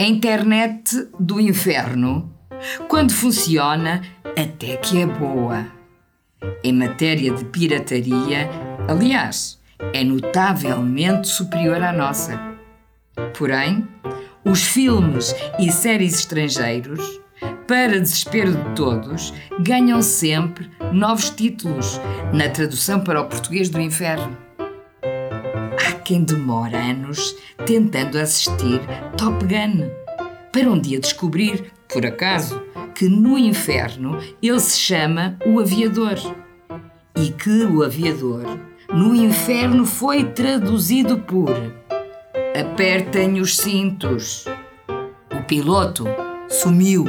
A internet do inferno, quando funciona, até que é boa. Em matéria de pirataria, aliás, é notavelmente superior à nossa. Porém, os filmes e séries estrangeiros, para desespero de todos, ganham sempre novos títulos na tradução para o português do inferno. Há quem demora anos tentando assistir Top Gun, para um dia descobrir, por acaso, que no inferno ele se chama o aviador e que o aviador no inferno foi traduzido por Apertem os cintos. O piloto sumiu.